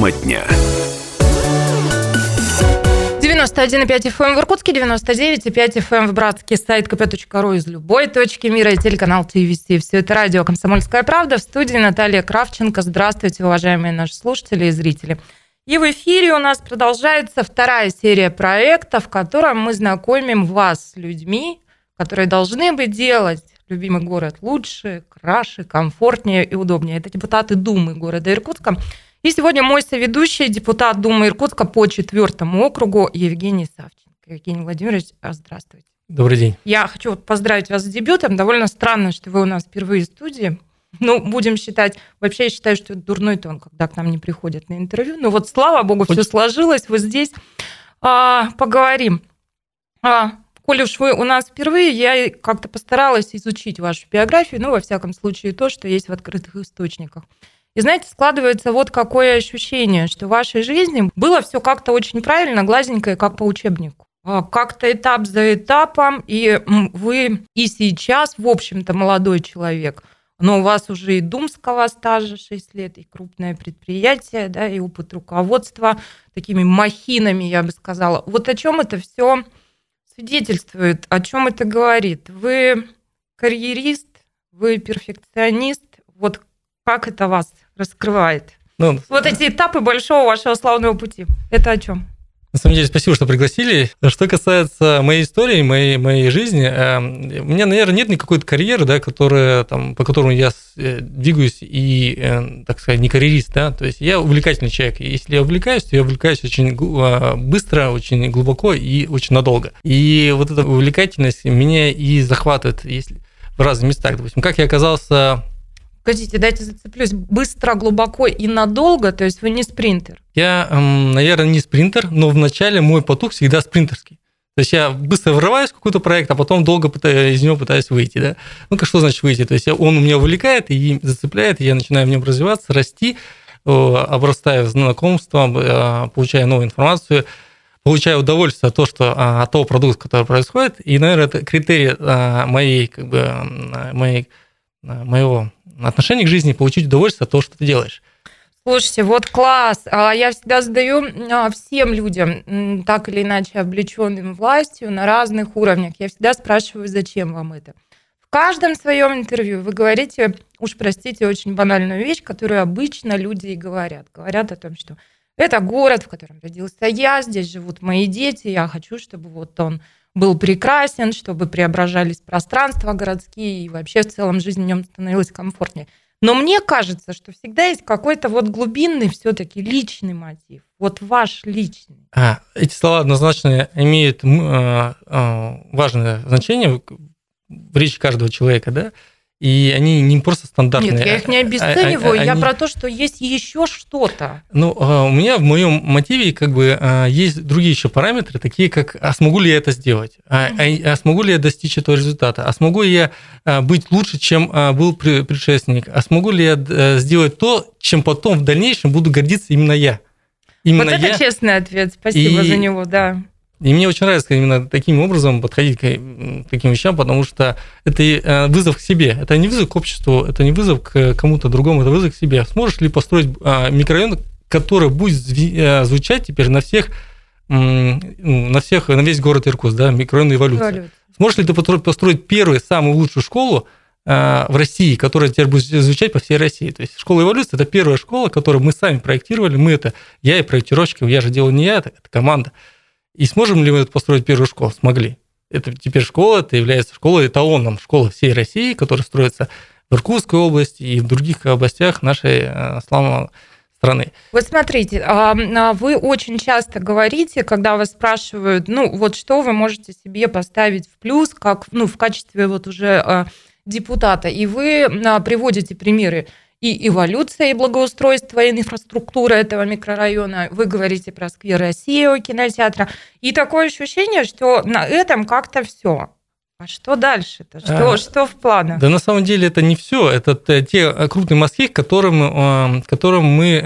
Тема дня. 91,5 FM эм в Иркутске, 99,5 FM эм в Братске, сайт kp.ru из любой точки мира и телеканал ТВС. Все это радио «Комсомольская правда». В студии Наталья Кравченко. Здравствуйте, уважаемые наши слушатели и зрители. И в эфире у нас продолжается вторая серия проекта, в котором мы знакомим вас с людьми, которые должны бы делать любимый город лучше, краше, комфортнее и удобнее. Это депутаты Думы города Иркутска. И сегодня мой соведущий, депутат Думы Иркутска по четвертому округу Евгений Савченко. Евгений Владимирович, здравствуйте. Добрый день. Я хочу поздравить вас с дебютом. Довольно странно, что вы у нас впервые в студии. Ну, будем считать, вообще я считаю, что это дурной тон, когда к нам не приходят на интервью. Но вот слава богу, все сложилось, вы здесь. А, поговорим. А, коль уж вы у нас впервые, я как-то постаралась изучить вашу биографию, ну, во всяком случае, то, что есть в открытых источниках. И знаете, складывается вот какое ощущение, что в вашей жизни было все как-то очень правильно, гладенькое, как по учебнику. А, как-то этап за этапом, и вы и сейчас, в общем-то, молодой человек, но у вас уже и думского стажа 6 лет, и крупное предприятие, да, и опыт руководства такими махинами, я бы сказала. Вот о чем это все свидетельствует, о чем это говорит? Вы карьерист, вы перфекционист, вот как это вас раскрывает? Ну, вот эти этапы большого вашего славного пути. Это о чем? На самом деле, спасибо, что пригласили. Что касается моей истории, моей, моей жизни, э, у меня, наверное, нет никакой карьеры, да, которая, там, по которому я э, двигаюсь и, э, так сказать, не карьерист. Да? То есть я увлекательный человек. И если я увлекаюсь, то я увлекаюсь очень быстро, очень глубоко и очень надолго. И вот эта увлекательность меня и захватывает если, в разных местах. Допустим, как я оказался Подождите, дайте зацеплюсь. Быстро, глубоко и надолго, то есть вы не спринтер? Я, наверное, не спринтер, но вначале мой поток всегда спринтерский. То есть я быстро врываюсь в какой-то проект, а потом долго пытаюсь, из него пытаюсь выйти. Да? Ну, что значит выйти? То есть он у меня увлекает и зацепляет, и я начинаю в нем развиваться, расти, обрастаю знакомством, э, получаю новую информацию, получаю удовольствие от того, что, а, от того продукта, который происходит. И, наверное, это критерий а, моей, как бы, моей, моего отношение к жизни, получить удовольствие от того, что ты делаешь. Слушайте, вот класс. А я всегда задаю а, всем людям, так или иначе облеченным властью на разных уровнях, я всегда спрашиваю, зачем вам это. В каждом своем интервью вы говорите, уж простите, очень банальную вещь, которую обычно люди и говорят. Говорят о том, что это город, в котором родился я, здесь живут мои дети, я хочу, чтобы вот он был прекрасен, чтобы преображались пространства городские и вообще в целом жизнь в нем становилась комфортнее. Но мне кажется, что всегда есть какой-то вот глубинный все-таки личный мотив. Вот ваш личный. А, эти слова однозначно имеют э, э, важное значение в речи каждого человека, да? И они не просто стандартные. Нет, я их не а, обесцениваю, а, а, я про то, что есть еще что-то. Ну, а, у меня в моем мотиве как бы есть другие еще параметры, такие как, а смогу ли я это сделать? А, а, а смогу ли я достичь этого результата? А смогу ли я быть лучше, чем был предшественник? А смогу ли я сделать то, чем потом в дальнейшем буду гордиться именно я? Именно вот это я. честный ответ, спасибо и, за него, да. И мне очень нравится именно таким образом подходить к таким вещам, потому что это э, вызов к себе. Это не вызов к обществу, это не вызов к кому-то другому, это вызов к себе. Сможешь ли построить а, микрорайон, который будет э, звучать теперь на всех, ну, на всех, на весь город Иркутск, да, микрорайон эволюции? Сможешь ли ты построить первую, самую лучшую школу, э, в России, которая теперь будет звучать по всей России. То есть школа эволюции – это первая школа, которую мы сами проектировали. Мы это, я и проектировщики, я же делал не я, это, это команда. И сможем ли мы построить первую школу? Смогли. Это теперь школа, это является школой эталоном, школа всей России, которая строится в Иркутской области и в других областях нашей э, славной страны. Вот смотрите, а, а вы очень часто говорите, когда вас спрашивают, ну вот что вы можете себе поставить в плюс, как ну, в качестве вот уже а, депутата, и вы приводите примеры и эволюция, и благоустройство, и инфраструктура этого микрорайона. Вы говорите про сквер России кинотеатра. И такое ощущение, что на этом как-то все. А что дальше-то? Что, а, что в планах? Да на самом деле это не все. Это те крупные мазки, которым, которым мы,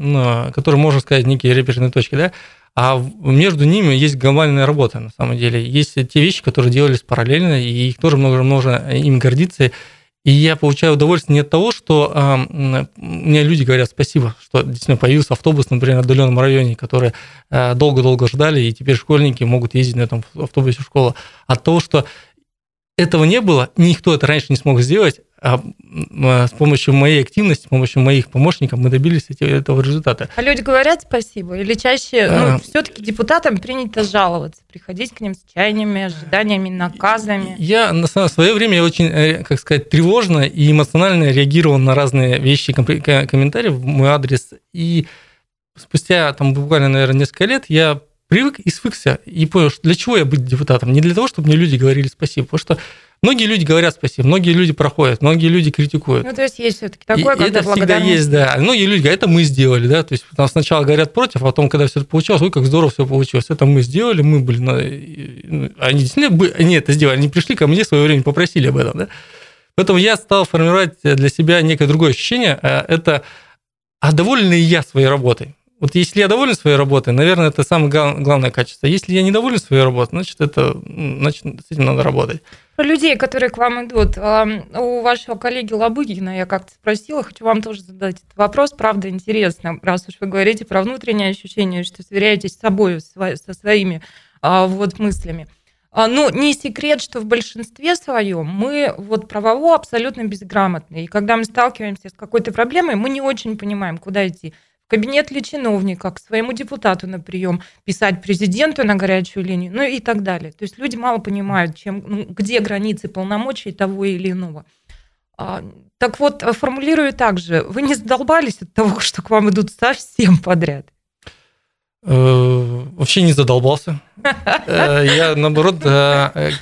ну, которым можно сказать, некие реперные точки, да? А между ними есть глобальная работа, на самом деле. Есть те вещи, которые делались параллельно, и их тоже много можно им гордиться И я получаю удовольствие не от того, что э, мне люди говорят спасибо, что действительно появился автобус, например, в отдаленном районе, которые э, долго-долго ждали, и теперь школьники могут ездить на этом автобусе в школу. От того, что этого не было, никто это раньше не смог сделать, а, а с помощью моей активности, с помощью моих помощников мы добились этого результата. А люди говорят спасибо? Или чаще, ну, а, все-таки депутатам принято жаловаться, приходить к ним с чаяниями, ожиданиями, наказами? Я на свое время очень, э, как сказать, тревожно и эмоционально реагировал на разные вещи, комментарии в мой адрес. И спустя там буквально, наверное, несколько лет я привык и свыкся, и понял, что для чего я быть депутатом. Не для того, чтобы мне люди говорили спасибо, потому что многие люди говорят спасибо, многие люди проходят, многие люди критикуют. Ну, то есть есть все-таки такое, и когда это всегда есть, да. Многие люди говорят, это мы сделали, да, то есть сначала говорят против, а потом, когда все это получилось, ой, как здорово все получилось, это мы сделали, мы были, на... Ну, они действительно они это сделали, они пришли ко мне в свое время, попросили об этом, да. Поэтому я стал формировать для себя некое другое ощущение, а это, а доволен ли я своей работой? Вот если я доволен своей работой, наверное, это самое главное качество. Если я недоволен своей работой, значит, это, значит, с этим надо работать. Про людей, которые к вам идут. У вашего коллеги Лобыгина я как-то спросила, хочу вам тоже задать этот вопрос. Правда, интересно, раз уж вы говорите про внутреннее ощущение, что сверяетесь с собой, со своими а, вот мыслями. А, ну, не секрет, что в большинстве своем мы вот правово абсолютно безграмотны. И когда мы сталкиваемся с какой-то проблемой, мы не очень понимаем, куда идти в кабинет ли чиновника, к своему депутату на прием, писать президенту на горячую линию, ну и так далее. То есть люди мало понимают, чем, ну, где границы полномочий того или иного. А, так вот, формулирую так же. Вы не задолбались от того, что к вам идут совсем подряд? Э, вообще не задолбался. Э, я, наоборот,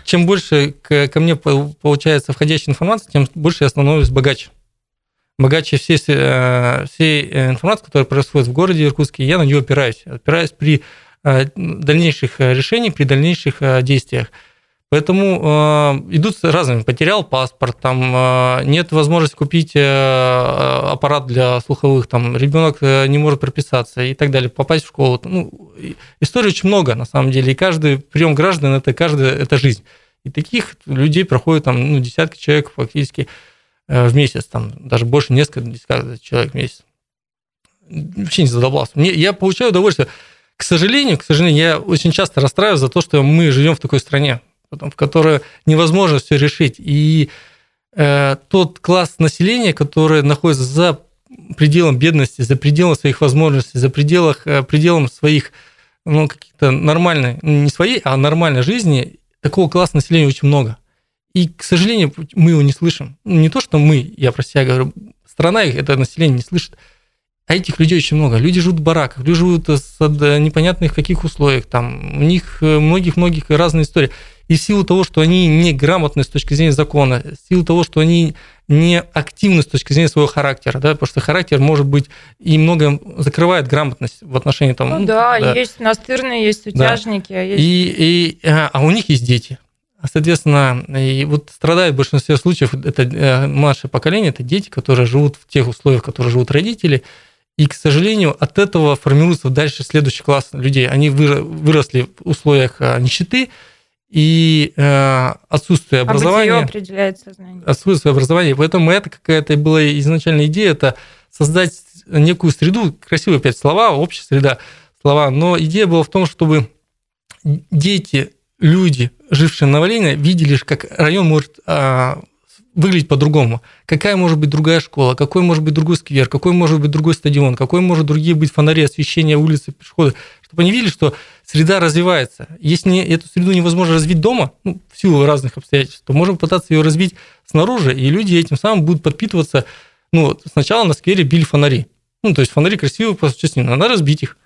чем больше ко мне получается входящая информация, тем больше я становлюсь богаче богаче всей, э, всей э, информации, которая происходит в городе Иркутске, я на нее опираюсь. Опираюсь при э, дальнейших решениях, при дальнейших действиях. Поэтому э, идут разными. Потерял паспорт, там э, нет возможности купить э, аппарат для слуховых, там ребенок не может прописаться и так далее, попасть в школу. Ну, историй очень много на самом деле, и каждый прием граждан это каждая это жизнь. И таких людей проходит там ну, десятки человек фактически. Э, в месяц, там даже больше несколько человек в месяц. Вообще не задолбался. Мне, я получаю удовольствие. К сожалению, к сожалению, я очень часто расстраиваюсь за то, что мы живем в такой стране, в которой невозможно все решить. И э, тот класс населения, который находится за пределом бедности, за пределом своих возможностей, за пределах, э, пределом своих, ну, каких-то нормальной, не своей, а нормальной жизни, такого класса населения очень много. И, к сожалению, мы его не слышим. Ну, не то, что мы, я про себя говорю, страна их, это население не слышит. А этих людей очень много. Люди живут в бараках, люди живут с непонятных каких условиях. Там у них э, многих-многих разные истории. И в силу того, что они неграмотны с точки зрения закона, в силу того, что они не активны с точки зрения своего характера, да, потому что характер может быть и много закрывает грамотность в отношении там. Ну, да, да, есть настырные, есть утяжники, да. есть. И, и, а, а у них есть дети. Соответственно, и вот страдают в большинстве случаев это э, младшее поколение, это дети, которые живут в тех условиях, в которых живут родители. И, к сожалению, от этого формируется дальше следующий класс людей. Они выросли в условиях э, нищеты и э, отсутствие а образования. А определяет сознание. Отсутствие образования. Поэтому это какая-то была изначальная идея, это создать некую среду, красивые опять слова, общая среда, слова, но идея была в том, чтобы дети люди, жившие на Валине, видели, как район может а, выглядеть по-другому. Какая может быть другая школа, какой может быть другой сквер, какой может быть другой стадион, какой может другие быть фонари, освещение улицы, пешеходы, чтобы они видели, что среда развивается. Если не, эту среду невозможно развить дома, ну, в силу разных обстоятельств, то можем пытаться ее развить снаружи, и люди этим самым будут подпитываться. Ну, сначала на сквере били фонари. Ну, то есть фонари красивые по существу, надо разбить их.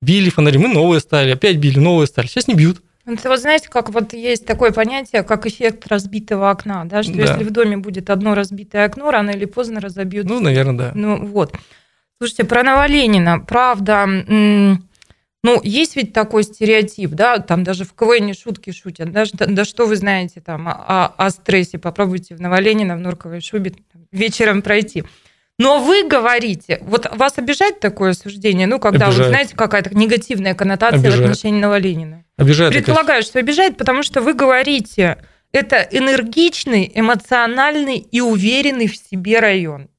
Били фонари, мы новые стали, опять били, новые стали. Сейчас не бьют. Ну, это вот знаете, как вот есть такое понятие, как эффект разбитого окна, да, что да. если в доме будет одно разбитое окно, рано или поздно разобьют. Ну, наверное, да. Ну, вот. Слушайте, про Новоленина, правда, ну, есть ведь такой стереотип, да, там даже в КВН шутки шутят, да, да что вы знаете там о, о стрессе, попробуйте в Новоленина в норковой шубе вечером пройти. Но вы говорите, вот вас обижает такое суждение, ну, когда, обижает. вы знаете, какая-то негативная коннотация обижает. в отношении Новоленина? Обижает. Предполагаю, что обижает, потому что вы говорите, это энергичный, эмоциональный и уверенный в себе район.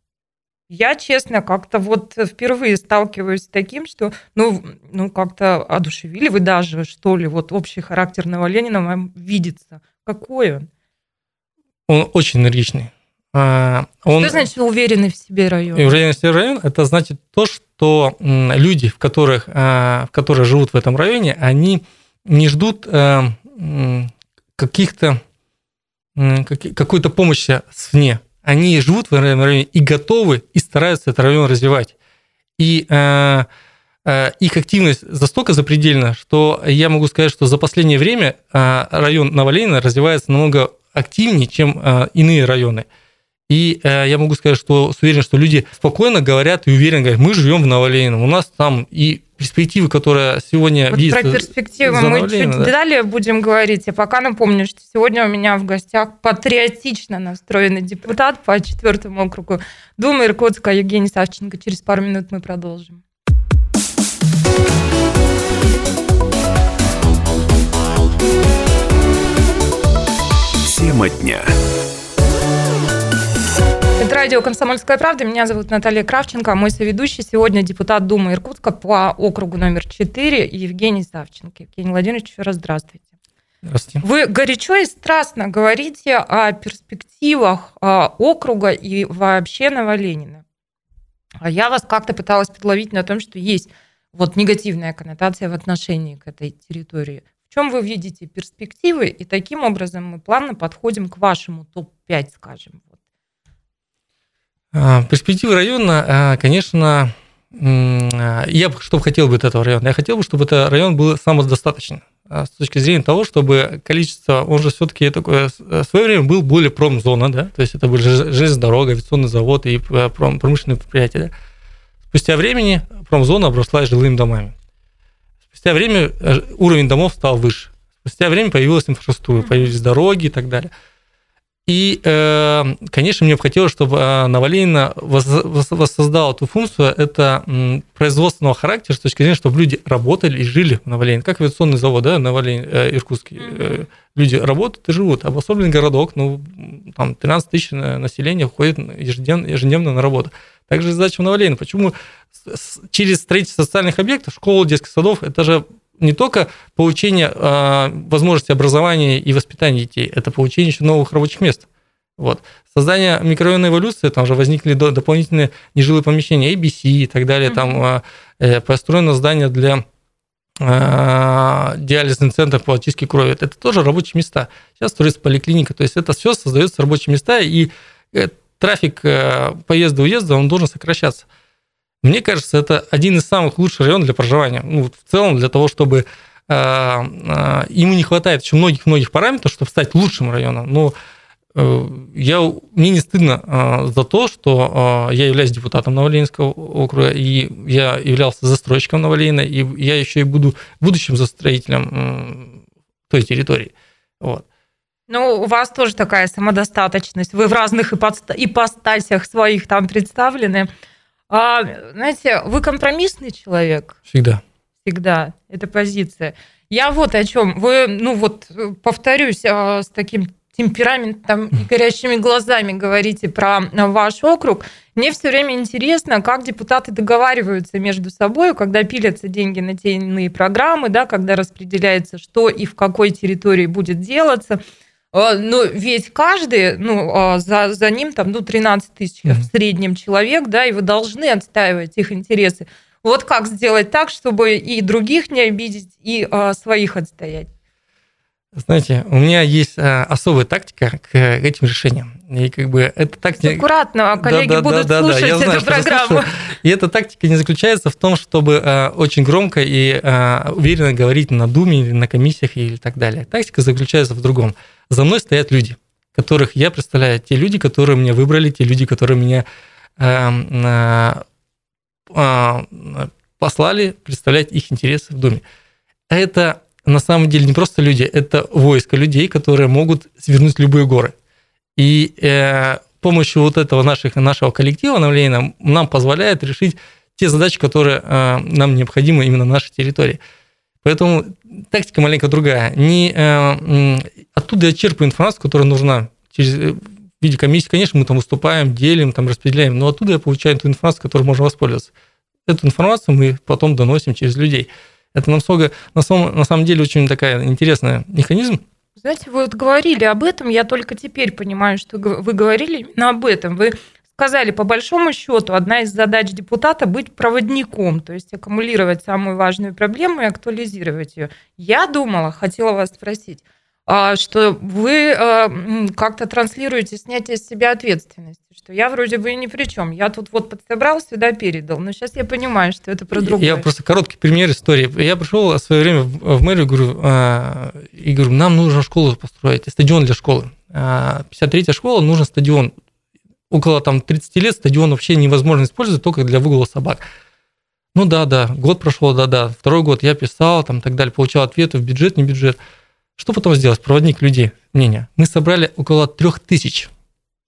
Я, честно, как-то вот впервые сталкиваюсь с таким, что, ну, ну как-то одушевили вы даже, что ли, вот общий характер Новоленина вам видится. Какой он? Он очень энергичный. А, он... Что значит уверенный в себе район? Уверенный в себе район – это значит то, что люди, в которых, а, в которых живут в этом районе, они не ждут э, каких-то какой-то помощи свне они живут в этом районе и готовы, и стараются этот район развивать. И э, э, их активность настолько запредельна, что я могу сказать, что за последнее время э, район Новоленина развивается намного активнее, чем иные районы. И э, я могу сказать, что с уверенностью, что люди спокойно говорят и уверенно говорят, мы живем в Новолейном, у нас там и перспективы, которые сегодня вот видится. Про перспективы мы чуть да. далее будем говорить. А пока напомню, что сегодня у меня в гостях патриотично настроенный депутат по четвертому округу Думы Иркутска Евгений Савченко. Через пару минут мы продолжим. Тема дня. Радио «Комсомольская правда». Меня зовут Наталья Кравченко. Мой соведущий сегодня депутат Думы Иркутска по округу номер 4 Евгений Савченко. Евгений Владимирович, еще раз здравствуйте. Здравствуйте. Вы горячо и страстно говорите о перспективах а, округа и вообще Новоленина. А я вас как-то пыталась подловить на том, что есть вот негативная коннотация в отношении к этой территории. В чем вы видите перспективы? И таким образом мы плавно подходим к вашему топ-5, скажем. А, перспективы района, а, конечно, а, я что хотел бы от этого района? Я хотел бы, чтобы этот район был самодостаточен с точки зрения того, чтобы количество, он же все-таки такое, в свое время был более промзона, да, то есть это были железная дорога, авиационный завод и промышленные предприятия. Да? Спустя времени промзона обросла жилыми домами. Спустя время э, уровень домов стал выше. Спустя время появилась инфраструктура, появились дороги и так далее. И, э, конечно, мне бы хотелось, чтобы э, Новолейна воссоздала эту функцию, это производственного характера, с точки зрения, чтобы люди работали и жили в Новолейне. Как авиационный завод, да, Новолейн, э, Иркутский. Mm-hmm. Люди работают и живут. Обособленный городок, ну, там 13 тысяч населения ходит ежедневно, ежедневно на работу. Также задача в Новолейне. Почему через строительство социальных объектов, школ, детских садов, это же не только получение э, возможности образования и воспитания детей, это получение еще новых рабочих мест. Вот. Создание микрорайонной эволюции, там же возникли дополнительные нежилые помещения, ABC и так далее, mm-hmm. там э, построено здание для э, диализный центр по очистке крови. Это тоже рабочие места. Сейчас строится поликлиника, то есть это все создается рабочие места, и э, трафик э, поезда-уезда, он должен сокращаться. Мне кажется, это один из самых лучших районов для проживания. Ну, в целом, для того, чтобы э, э, ему не хватает еще многих-многих параметров, чтобы стать лучшим районом. Но э, я, мне не стыдно за то, что я являюсь депутатом Новоленинского округа, и я являлся застройщиком Новолейна, и я еще и буду будущим застроителем той территории. Вот. Ну, у вас тоже такая самодостаточность. Вы в разных ипостасях своих там представлены. А, знаете, вы компромиссный человек? Всегда. Всегда. Это позиция. Я вот о чем. Вы, ну вот, повторюсь, а, с таким темпераментом и горящими глазами говорите про ваш округ. Мне все время интересно, как депутаты договариваются между собой, когда пилятся деньги на те иные программы, да, когда распределяется, что и в какой территории будет делаться. А, но ведь каждый, ну, а, за, за ним там, ну, 13 тысяч mm-hmm. в среднем человек, да, и вы должны отстаивать их интересы. Вот как сделать так, чтобы и других не обидеть, и а, своих отстоять? Знаете, у меня есть а, особая тактика к этим решениям. И как бы эта тактика... Аккуратно, а коллеги да, да, будут да, слушать да, я знаю, эту программу. И эта тактика не заключается в том, чтобы а, очень громко и уверенно говорить на Думе или на комиссиях и так далее. Тактика заключается в другом. За мной стоят люди, которых я представляю, те люди, которые меня выбрали, те люди, которые меня послали представлять их интересы в Думе. Это на самом деле не просто люди, это войско людей, которые могут свернуть любые горы. И э, помощью вот этого наших, нашего коллектива нам, нам позволяет решить те задачи, которые э, нам необходимы именно на нашей территории. Поэтому тактика маленько другая. Не, э, оттуда я черпаю информацию, которая нужна. Через, э, в виде комиссии, конечно, мы там выступаем, делим, там распределяем, но оттуда я получаю ту информацию, которой можно воспользоваться. Эту информацию мы потом доносим через людей. Это намного, на самом, на самом деле очень такая интересная механизм. Знаете, вы вот говорили об этом, я только теперь понимаю, что вы говорили именно об этом. Вы сказали, по большому счету, одна из задач депутата быть проводником, то есть аккумулировать самую важную проблему и актуализировать ее. Я думала, хотела вас спросить, что вы а, как-то транслируете снятие с себя ответственности, что я вроде бы и ни при чем. Я тут вот подсобрал, сюда передал. Но сейчас я понимаю, что это про другое. Я просто короткий пример истории. Я пришел в свое время в мэрию говорю, а, и говорю, нам нужно школу построить, стадион для школы. 53-я школа, нужен стадион. Около там 30 лет стадион вообще невозможно использовать только для выгула собак. Ну да, да, год прошел, да, да. Второй год я писал, там так далее, получал ответы в бюджет, не бюджет. Что потом сделать? Проводник людей, мнения. Мы собрали около трех тысяч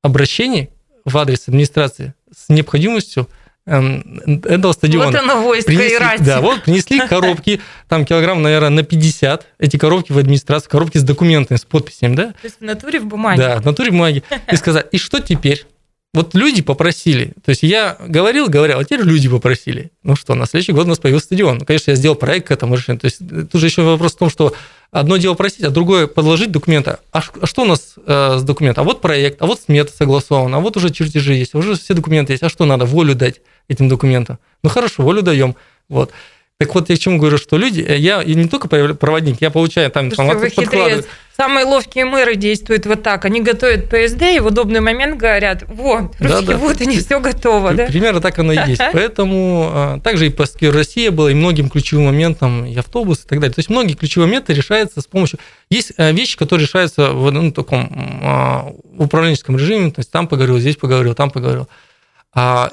обращений в адрес администрации с необходимостью эм, этого стадиона. Вот оно войско принесли, и рать. Да, вот принесли коробки, там килограмм, наверное, на 50, эти коробки в администрацию, коробки с документами, с подписями, да? То есть в натуре в бумаге. Да, в натуре в бумаге. И сказать, и что теперь? Вот люди попросили. То есть я говорил, говорил, а теперь люди попросили. Ну что, на следующий год у нас появился стадион. Ну, конечно, я сделал проект к этому решению. То есть тут же еще вопрос в том, что одно дело просить, а другое подложить документы. А, а что у нас э, с документом? А вот проект, а вот смета согласована, а вот уже чертежи есть, уже все документы есть. А что надо? Волю дать этим документам. Ну хорошо, волю даем. Вот. Так вот, я к чему говорю, что люди, э, я не только проводник, я получаю там информацию, подкладываю. Самые ловкие мэры действуют вот так. Они готовят ПСД и в удобный момент говорят, вот, русские, да, да. вот, и не все готово. Да? Примерно так оно и есть. Поэтому а, также и по Россия было, и многим ключевым моментам, и автобус, и так далее. То есть многие ключевые моменты решаются с помощью... Есть а, вещи, которые решаются в ну, таком а, управленческом режиме, то есть там поговорил, здесь поговорил, там поговорил. А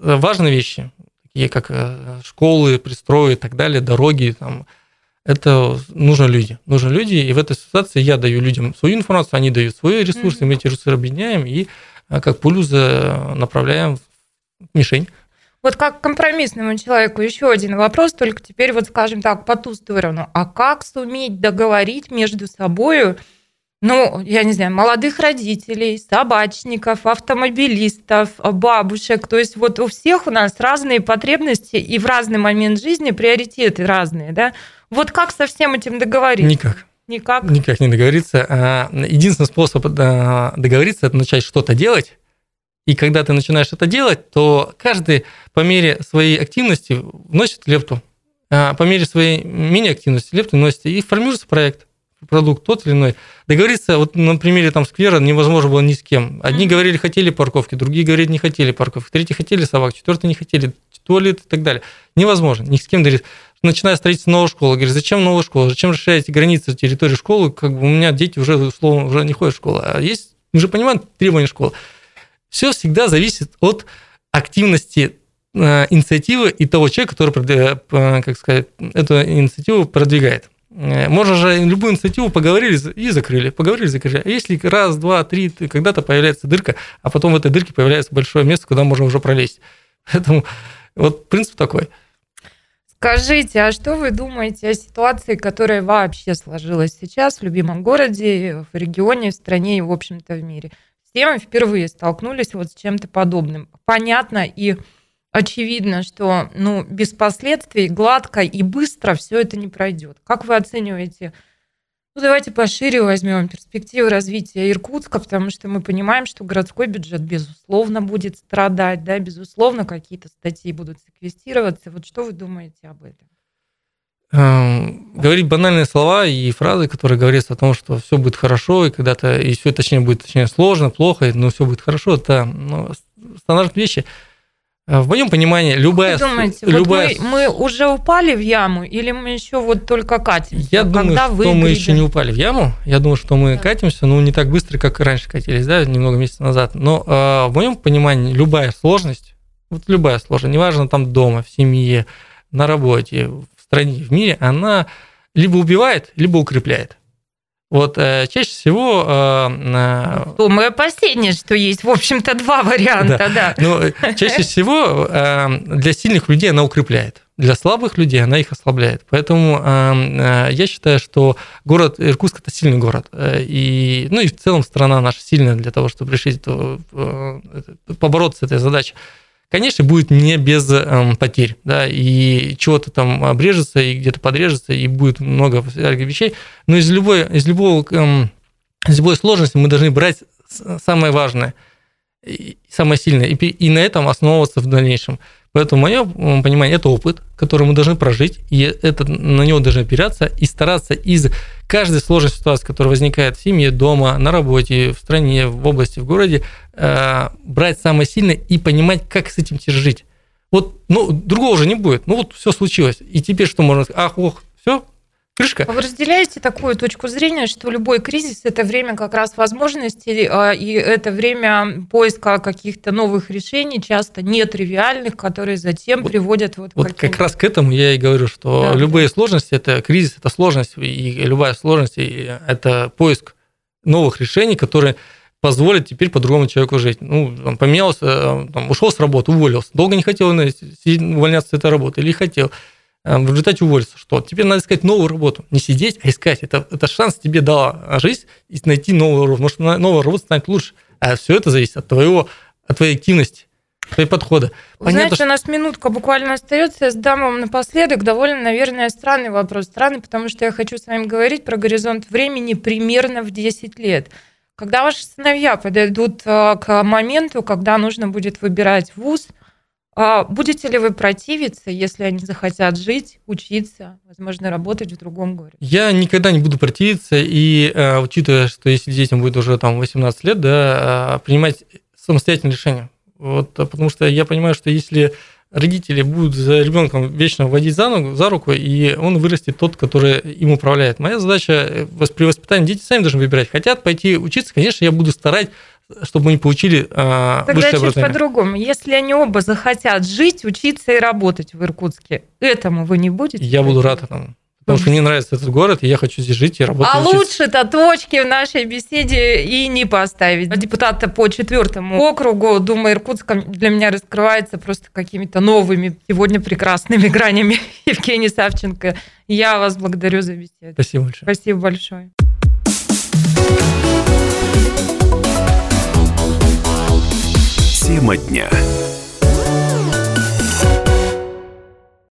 важные вещи, такие как э, школы, пристрои и так далее, дороги, там, это нужны люди. Нужны люди, и в этой ситуации я даю людям свою информацию, они дают свои ресурсы, mm-hmm. мы эти ресурсы объединяем и э, как пулю направляем в мишень. Вот как компромиссному человеку еще один вопрос, только теперь вот, скажем так, по ту сторону. А как суметь договорить между собой ну, я не знаю, молодых родителей, собачников, автомобилистов, бабушек. То есть вот у всех у нас разные потребности и в разный момент жизни приоритеты разные, да? Вот как со всем этим договориться? Никак. Никак? Никак не договориться. А, единственный способ договориться – это начать что-то делать, и когда ты начинаешь это делать, то каждый по мере своей активности вносит лепту. А по мере своей мини-активности лепту вносит, и формируется проект продукт тот или иной. Договориться, вот на примере там сквера невозможно было ни с кем. Одни mm-hmm. говорили, хотели парковки, другие говорили, не хотели парковки, третьи хотели собак, четвертые не хотели туалет и так далее. Невозможно, ни с кем договориться. Начиная строительство новой школы, говорит, зачем новая школа, зачем расширяете границы территории школы, как бы у меня дети уже, условно, уже не ходят в школу, а есть, уже понимают требования школы. Все всегда зависит от активности э, инициативы и того человека, который, э, как сказать, эту инициативу продвигает. Э, можно же любую инициативу поговорили и закрыли, поговорили, закрыли. А если раз, два, три, когда-то появляется дырка, а потом в этой дырке появляется большое место, куда можно уже пролезть. Поэтому вот принцип такой. Скажите, а что вы думаете о ситуации, которая вообще сложилась сейчас в любимом городе, в регионе, в стране и, в общем-то, в мире? Все мы впервые столкнулись вот с чем-то подобным. Понятно и очевидно, что ну, без последствий, гладко и быстро все это не пройдет. Как вы оцениваете? Ну, давайте пошире возьмем перспективы развития Иркутска, потому что мы понимаем, что городской бюджет, безусловно, будет страдать, да, безусловно, какие-то статьи будут секвестироваться. Вот что вы думаете об этом? Эм, говорить банальные слова и фразы, которые говорятся о том, что все будет хорошо, и когда-то, и все, точнее, будет точнее, сложно, плохо, но все будет хорошо, это ну, стандартные вещи – в моем понимании, любая... Как вы думаете, любая... вот мы, мы уже упали в яму или мы еще вот только катимся? Я Когда думаю, что выглядим? мы еще не упали в яму. Я думаю, что мы да. катимся, но не так быстро, как раньше катились, да, немного месяцев назад. Но э, в моем понимании любая сложность, вот любая сложность, неважно там дома, в семье, на работе, в стране, в мире, она либо убивает, либо укрепляет. Вот э, чаще всего... Э, э, Думаю, последнее, что есть, в общем-то, два варианта, да. да. Ну, чаще всего э, для сильных людей она укрепляет. для слабых людей она их ослабляет. Поэтому э, я считаю, что город Иркутск это сильный город. И, ну и в целом страна наша сильная для того, чтобы решить эту, побороться с этой задачей. Конечно, будет не без э, потерь, да, и чего-то там обрежется, и где-то подрежется, и будет много вещей. Но из любой, из любого, э, из любой сложности мы должны брать самое важное, самое сильное, и, и на этом основываться в дальнейшем. Поэтому мое понимание, это опыт, который мы должны прожить, и это, на него должны опираться и стараться из каждой сложной ситуации, которая возникает в семье, дома, на работе, в стране, в области, в городе, э, брать самое сильное и понимать, как с этим теперь жить. Вот, ну, другого уже не будет. Ну, вот все случилось. И теперь что можно сказать? Ах, ох, все, крышка. Вы разделяете такую точку зрения, что любой кризис – это время как раз возможностей, а, и это время поиска каких-то новых решений, часто нетривиальных, которые затем вот, приводят вот, вот как раз к этому я и говорю, что да, любые да. сложности – это кризис, это сложность, и любая сложность – это поиск новых решений, которые позволят теперь по-другому человеку жить. Ну, он поменялся, там, ушел с работы, уволился. Долго не хотел увольняться с этой работы или хотел. Э, в результате уволиться. Что? Теперь надо искать новую работу. Не сидеть, а искать. Это, это шанс тебе дала жизнь и найти новую работу. Потому что новая работа станет лучше. А все это зависит от твоего, от твоей активности, твои подхода. Понятно, Знаете, что... у нас минутка буквально остается. Я задам вам напоследок довольно, наверное, странный вопрос. Странный, потому что я хочу с вами говорить про горизонт времени примерно в 10 лет. Когда ваши сыновья подойдут э, к моменту, когда нужно будет выбирать вуз – будете ли вы противиться, если они захотят жить, учиться, возможно, работать в другом городе? Я никогда не буду противиться, и э, учитывая, что если детям будет уже там 18 лет, да, э, принимать самостоятельное решение. Вот, а потому что я понимаю, что если родители будут за ребенком вечно водить за, ногу, за руку, и он вырастет тот, который им управляет. Моя задача э, при воспитании дети сами должны выбирать. Хотят пойти учиться, конечно, я буду старать чтобы они получили э, Тогда высшее чуть по-другому. Если они оба захотят жить, учиться и работать в Иркутске, этому вы не будете? Я буду рад этому. Потому что мне нравится этот город, и я хочу здесь жить и работать. А лучше-то точки в нашей беседе и не поставить. Депутата по четвертому округу Дума Иркутска для меня раскрывается просто какими-то новыми, сегодня прекрасными гранями. Евгений Савченко, я вас благодарю за беседу. Спасибо большое. Спасибо большое. Тема дня.